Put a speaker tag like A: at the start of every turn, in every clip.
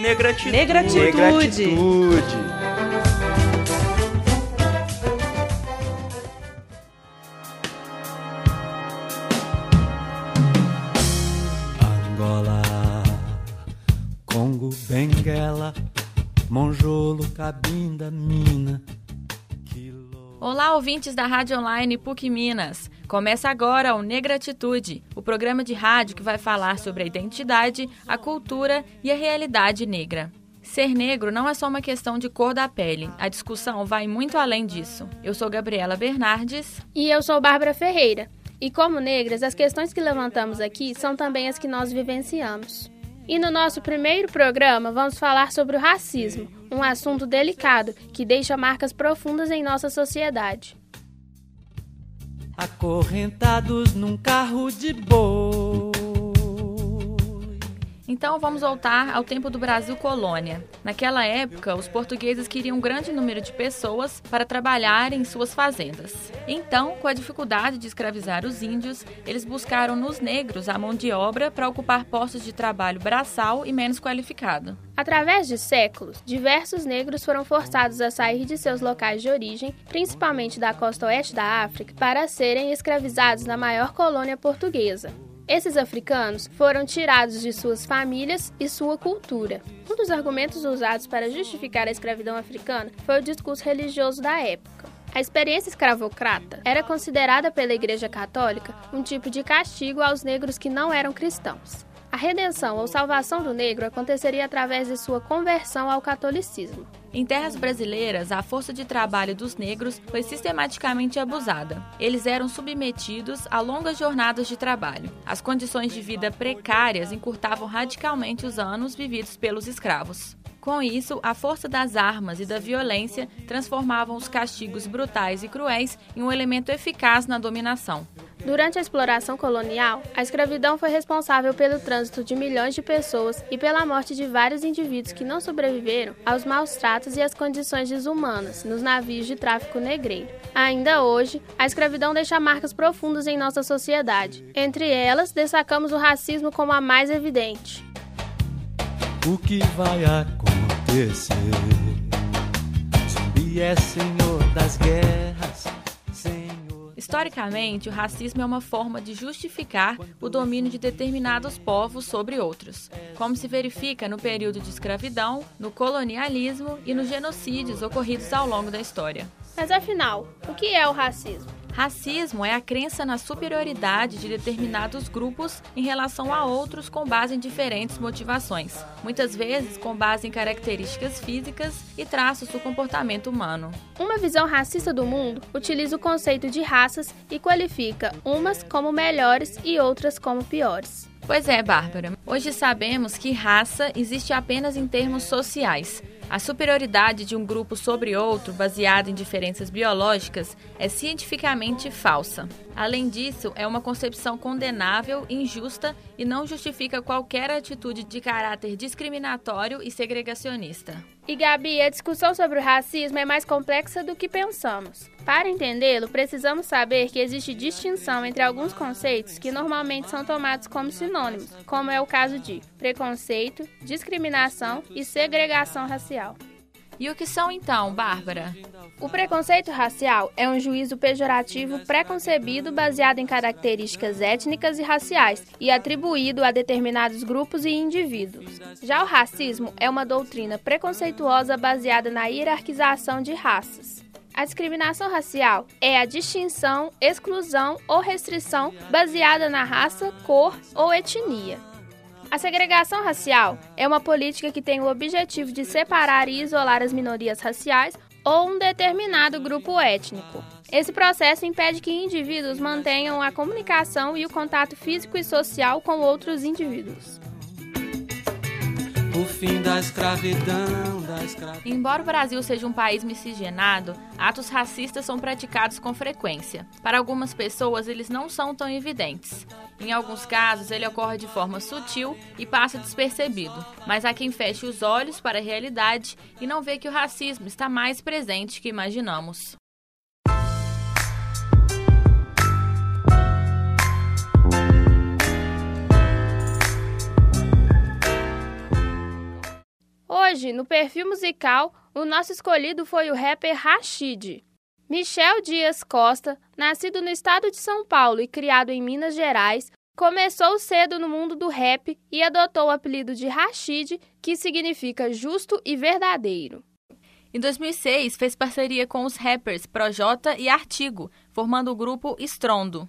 A: Negratitude.
B: Negratitude.
A: Negratitude.
C: Angola, Congo, Benguela, Monjolo, Cabinda, Mina.
D: Olá, ouvintes da Rádio Online PUC Minas. Começa agora o Negratitude, o programa de rádio que vai falar sobre a identidade, a cultura e a realidade negra. Ser negro não é só uma questão de cor da pele. A discussão vai muito além disso. Eu sou Gabriela Bernardes.
E: E eu sou Bárbara Ferreira. E como negras, as questões que levantamos aqui são também as que nós vivenciamos. E no nosso primeiro programa vamos falar sobre o racismo, um assunto delicado que deixa marcas profundas em nossa sociedade.
C: Acorrentados num carro de boi.
D: Então vamos voltar ao tempo do Brasil colônia. Naquela época, os portugueses queriam um grande número de pessoas para trabalhar em suas fazendas. Então, com a dificuldade de escravizar os índios, eles buscaram nos negros a mão de obra para ocupar postos de trabalho braçal e menos qualificado.
E: Através de séculos, diversos negros foram forçados a sair de seus locais de origem, principalmente da costa oeste da África, para serem escravizados na maior colônia portuguesa, esses africanos foram tirados de suas famílias e sua cultura. Um dos argumentos usados para justificar a escravidão africana foi o discurso religioso da época. A experiência escravocrata era considerada pela Igreja Católica um tipo de castigo aos negros que não eram cristãos. A redenção ou salvação do negro aconteceria através de sua conversão ao catolicismo.
D: Em terras brasileiras, a força de trabalho dos negros foi sistematicamente abusada. Eles eram submetidos a longas jornadas de trabalho. As condições de vida precárias encurtavam radicalmente os anos vividos pelos escravos. Com isso, a força das armas e da violência transformavam os castigos brutais e cruéis em um elemento eficaz na dominação.
E: Durante a exploração colonial, a escravidão foi responsável pelo trânsito de milhões de pessoas e pela morte de vários indivíduos que não sobreviveram aos maus tratos e às condições desumanas nos navios de tráfico negreiro. Ainda hoje, a escravidão deixa marcas profundas em nossa sociedade. Entre elas, destacamos o racismo como a mais evidente.
C: O que vai acontecer? Zumbi é senhor das guerras.
D: Historicamente, o racismo é uma forma de justificar o domínio de determinados povos sobre outros, como se verifica no período de escravidão, no colonialismo e nos genocídios ocorridos ao longo da história.
E: Mas afinal, o que é o racismo?
D: Racismo é a crença na superioridade de determinados grupos em relação a outros com base em diferentes motivações, muitas vezes com base em características físicas e traços do comportamento humano.
E: Uma visão racista do mundo utiliza o conceito de raças e qualifica umas como melhores e outras como piores.
D: Pois é, Bárbara. Hoje sabemos que raça existe apenas em termos sociais. A superioridade de um grupo sobre outro, baseada em diferenças biológicas, é cientificamente falsa. Além disso, é uma concepção condenável, injusta e não justifica qualquer atitude de caráter discriminatório e segregacionista.
E: E Gabi, a discussão sobre o racismo é mais complexa do que pensamos. Para entendê-lo, precisamos saber que existe distinção entre alguns conceitos que normalmente são tomados como sinônimos, como é o caso de preconceito, discriminação e segregação racial.
D: E o que são então, Bárbara?
E: O preconceito racial é um juízo pejorativo preconcebido baseado em características étnicas e raciais e atribuído a determinados grupos e indivíduos. Já o racismo é uma doutrina preconceituosa baseada na hierarquização de raças. A discriminação racial é a distinção, exclusão ou restrição baseada na raça, cor ou etnia. A segregação racial é uma política que tem o objetivo de separar e isolar as minorias raciais ou um determinado grupo étnico. Esse processo impede que indivíduos mantenham a comunicação e o contato físico e social com outros indivíduos
C: o fim da escravidão, da escravidão.
D: Embora o Brasil seja um país miscigenado, atos racistas são praticados com frequência. Para algumas pessoas, eles não são tão evidentes. Em alguns casos, ele ocorre de forma sutil e passa despercebido, mas há quem feche os olhos para a realidade e não vê que o racismo está mais presente que imaginamos.
E: Hoje, no perfil musical, o nosso escolhido foi o rapper Rashid. Michel Dias Costa, nascido no estado de São Paulo e criado em Minas Gerais, começou cedo no mundo do rap e adotou o apelido de Rashid, que significa justo e verdadeiro.
D: Em 2006, fez parceria com os rappers Projota e Artigo, formando o grupo Estrondo.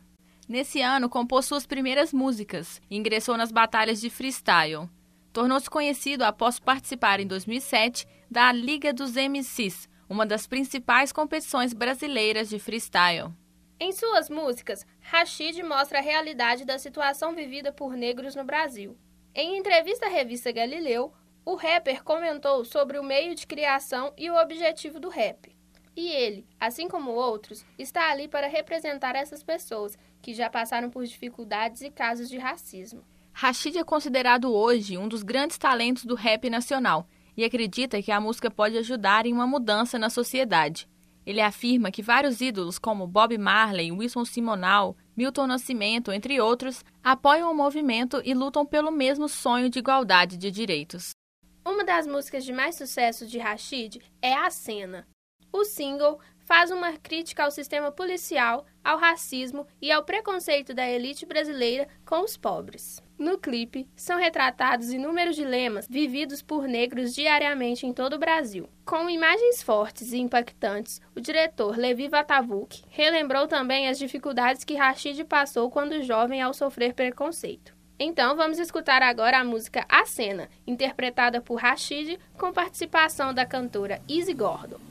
D: Nesse ano, compôs suas primeiras músicas e ingressou nas batalhas de freestyle. Tornou-se conhecido após participar em 2007 da Liga dos MCs, uma das principais competições brasileiras de freestyle.
E: Em suas músicas, Rashid mostra a realidade da situação vivida por negros no Brasil. Em entrevista à revista Galileu, o rapper comentou sobre o meio de criação e o objetivo do rap. E ele, assim como outros, está ali para representar essas pessoas que já passaram por dificuldades e casos de racismo.
D: Rashid é considerado hoje um dos grandes talentos do rap nacional e acredita que a música pode ajudar em uma mudança na sociedade. Ele afirma que vários ídolos como Bob Marley, Wilson Simonal, Milton Nascimento, entre outros, apoiam o movimento e lutam pelo mesmo sonho de igualdade de direitos.
E: Uma das músicas de mais sucesso de Rashid é A Cena. O single faz uma crítica ao sistema policial, ao racismo e ao preconceito da elite brasileira com os pobres. No clipe, são retratados inúmeros dilemas vividos por negros diariamente em todo o Brasil. Com imagens fortes e impactantes, o diretor Levi Vatavuk relembrou também as dificuldades que Rashid passou quando jovem ao sofrer preconceito. Então vamos escutar agora a música A Cena, interpretada por Rashid, com participação da cantora Izzy Gordon.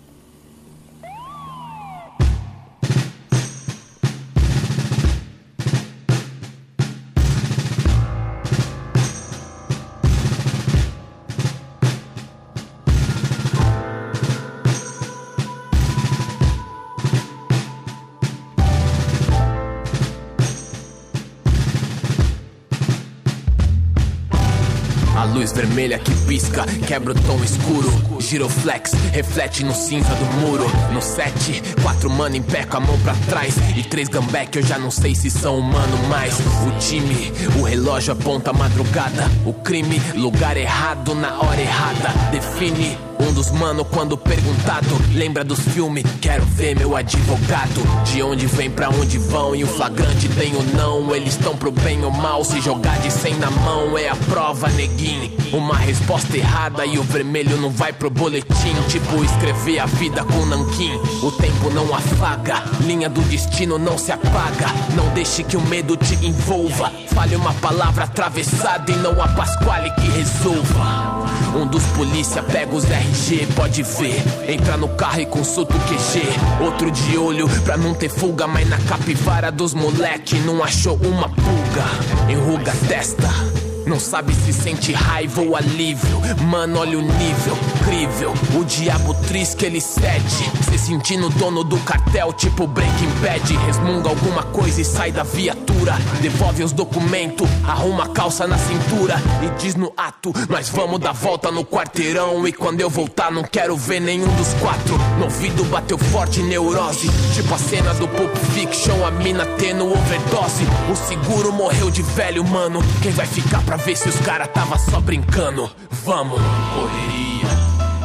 A: Luz vermelha que pisca, quebra o tom escuro. Giroflex reflete no cinza do muro. No set, quatro mano em pé com a mão pra trás. E três gambé que eu já não sei se são humano mais. O time, o relógio aponta a madrugada. O crime, lugar errado na hora errada. Define um dos mano, quando perguntado, lembra dos filmes? Quero ver meu advogado. De onde vem, pra onde vão? E o flagrante tem ou não? Eles estão pro bem ou mal? Se jogar de 100 na mão é a prova, neguinho. Uma resposta errada e o vermelho não vai pro boletim. Tipo escrever a vida com nanquim. O tempo não afaga, linha do destino não se apaga. Não deixe que o medo te envolva. Fale uma palavra atravessada e não a Pasquale que resolva. Um dos polícia pega os RG, pode ver. Entra no carro e consulta o QG. Outro de olho pra não ter fuga, mas na capivara dos moleque não achou uma pulga. Enruga a testa. Não sabe se sente raiva ou alívio. Mano, olha o nível, incrível. O diabo triste que ele cede. Se sentindo dono do cartel, tipo Breaking Bad. Resmunga alguma coisa e sai da viatura. Devolve os documentos, arruma a calça na cintura. E diz no ato: Nós vamos dar volta no quarteirão. E quando eu voltar, não quero ver nenhum dos quatro. No ouvido bateu forte neurose. Tipo a cena do Pulp Fiction, a mina tendo overdose. O seguro morreu de velho, mano. Quem vai ficar pra ver se os cara tava só brincando. Vamos, correria,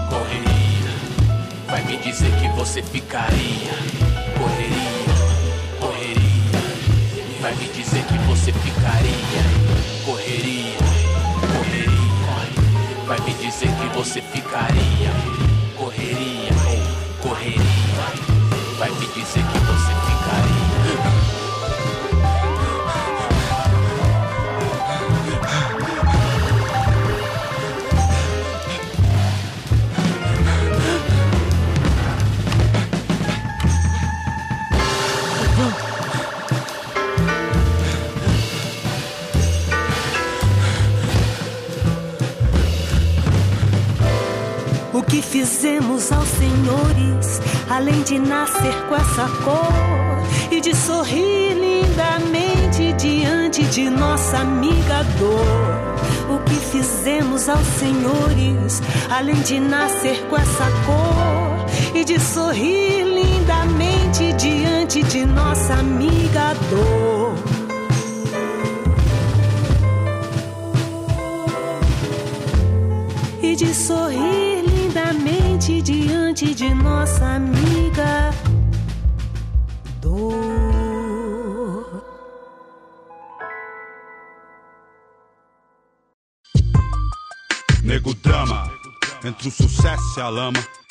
A: correria. Vai me dizer que você ficaria. Correria, correria. Vai me dizer que você ficaria. Correria, correria. Vai me dizer que você ficaria.
B: Fizemos aos senhores, além de nascer com essa cor e de sorrir lindamente diante de nossa amiga dor. O que fizemos aos senhores, além de nascer com essa cor e de sorrir lindamente diante de nossa amiga dor. e de sorrir lindamente diante de nossa amiga dor.
F: Nego drama, entre o sucesso e a lama.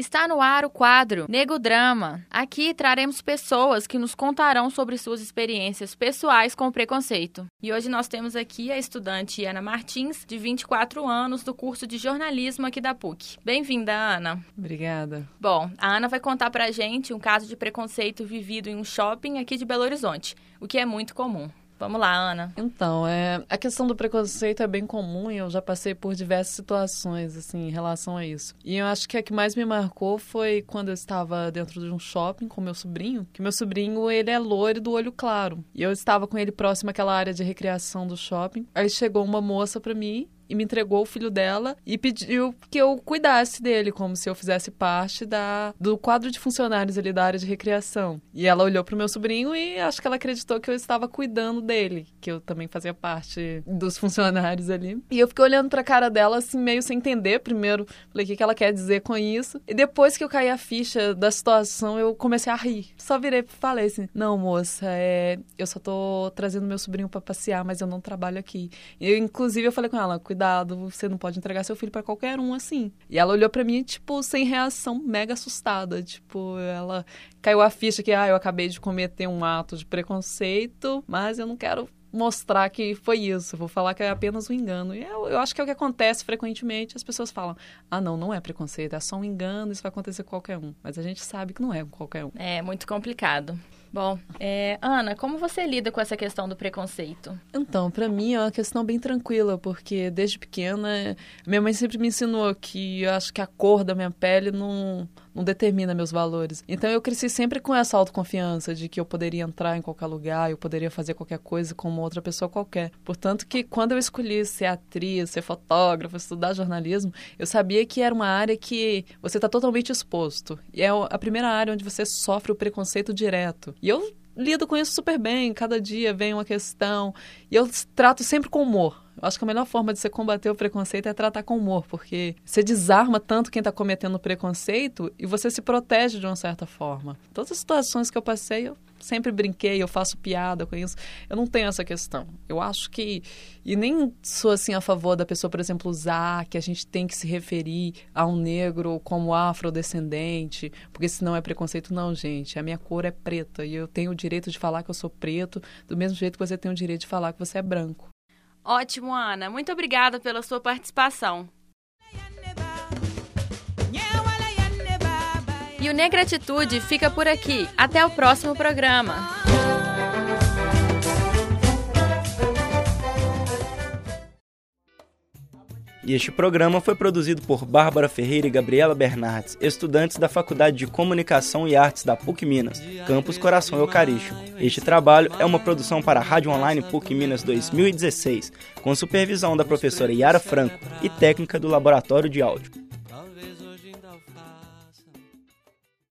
D: Está no ar o quadro Nego Drama. Aqui traremos pessoas que nos contarão sobre suas experiências pessoais com o preconceito. E hoje nós temos aqui a estudante Ana Martins, de 24 anos, do curso de jornalismo aqui da PUC. Bem-vinda, Ana.
G: Obrigada.
D: Bom, a Ana vai contar pra gente um caso de preconceito vivido em um shopping aqui de Belo Horizonte, o que é muito comum. Vamos lá, Ana.
G: Então, é, a questão do preconceito é bem comum e eu já passei por diversas situações, assim, em relação a isso. E eu acho que a que mais me marcou foi quando eu estava dentro de um shopping com meu sobrinho, que meu sobrinho, ele é loiro do olho claro. E eu estava com ele próximo àquela área de recreação do shopping. Aí chegou uma moça para mim e me entregou o filho dela e pediu que eu cuidasse dele, como se eu fizesse parte da, do quadro de funcionários ali da área de recreação. E ela olhou pro meu sobrinho e acho que ela acreditou que eu estava cuidando dele, que eu também fazia parte dos funcionários ali. E eu fiquei olhando pra cara dela, assim, meio sem entender. Primeiro, falei, o que, que ela quer dizer com isso? E depois que eu caí a ficha da situação, eu comecei a rir. Só virei e falei assim: não, moça, é, eu só tô trazendo meu sobrinho para passear, mas eu não trabalho aqui. E, inclusive, eu falei com ela, cuidado cuidado, você não pode entregar seu filho para qualquer um assim. E ela olhou para mim, tipo, sem reação, mega assustada. Tipo, ela caiu a ficha que, ah, eu acabei de cometer um ato de preconceito, mas eu não quero mostrar que foi isso, vou falar que é apenas um engano. E eu, eu, acho que é o que acontece frequentemente, as pessoas falam, ah, não, não é preconceito, é só um engano, isso vai acontecer com qualquer um. Mas a gente sabe que não é com qualquer um.
D: É muito complicado. Bom, é, Ana, como você lida com essa questão do preconceito?
G: Então, para mim é uma questão bem tranquila, porque desde pequena minha mãe sempre me ensinou que eu acho que a cor da minha pele não, não determina meus valores. Então eu cresci sempre com essa autoconfiança de que eu poderia entrar em qualquer lugar, eu poderia fazer qualquer coisa como outra pessoa qualquer. Portanto, que quando eu escolhi ser atriz, ser fotógrafa, estudar jornalismo, eu sabia que era uma área que você está totalmente exposto. E é a primeira área onde você sofre o preconceito direto. E eu lido com isso super bem. Cada dia vem uma questão. E eu trato sempre com humor. Eu acho que a melhor forma de você combater o preconceito é tratar com humor, porque você desarma tanto quem está cometendo preconceito e você se protege de uma certa forma. Todas as situações que eu passei, eu sempre brinquei, eu faço piada com isso. Eu não tenho essa questão. Eu acho que. E nem sou assim a favor da pessoa, por exemplo, usar que a gente tem que se referir a um negro como afrodescendente, porque senão é preconceito. Não, gente. A minha cor é preta e eu tenho o direito de falar que eu sou preto, do mesmo jeito que você tem o direito de falar que você é branco.
D: Ótimo, Ana. Muito obrigada pela sua participação. E o Negratitude fica por aqui. Até o próximo programa.
H: E este programa foi produzido por Bárbara Ferreira e Gabriela Bernardes, estudantes da Faculdade de Comunicação e Artes da PUC Minas, Campus Coração Eucarístico. Este trabalho é uma produção para a Rádio Online PUC Minas 2016, com supervisão da professora Yara Franco e técnica do Laboratório de Áudio.